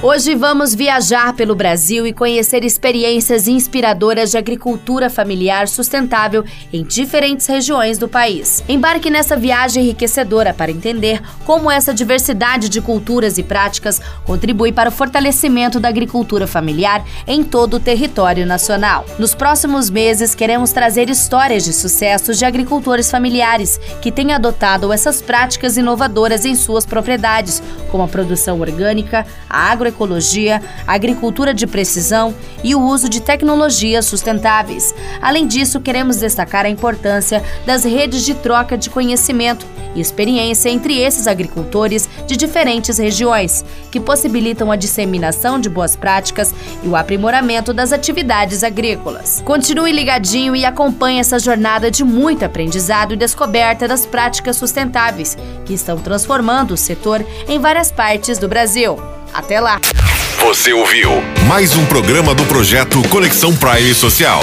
Hoje vamos viajar pelo Brasil e conhecer experiências inspiradoras de agricultura familiar sustentável em diferentes regiões do país. Embarque nessa viagem enriquecedora para entender como essa diversidade de culturas e práticas contribui para o fortalecimento da agricultura familiar em todo o território nacional. Nos próximos meses, queremos trazer histórias de sucessos de agricultores familiares que têm adotado essas práticas inovadoras em suas propriedades, como a produção orgânica, a agro agroecologia, agricultura de precisão e o uso de tecnologias sustentáveis. Além disso, queremos destacar a importância das redes de troca de conhecimento e experiência entre esses agricultores de diferentes regiões, que possibilitam a disseminação de boas práticas e o aprimoramento das atividades agrícolas. Continue ligadinho e acompanhe essa jornada de muito aprendizado e descoberta das práticas sustentáveis, que estão transformando o setor em várias partes do Brasil. Até lá! Você ouviu mais um programa do projeto Conexão Prime Social.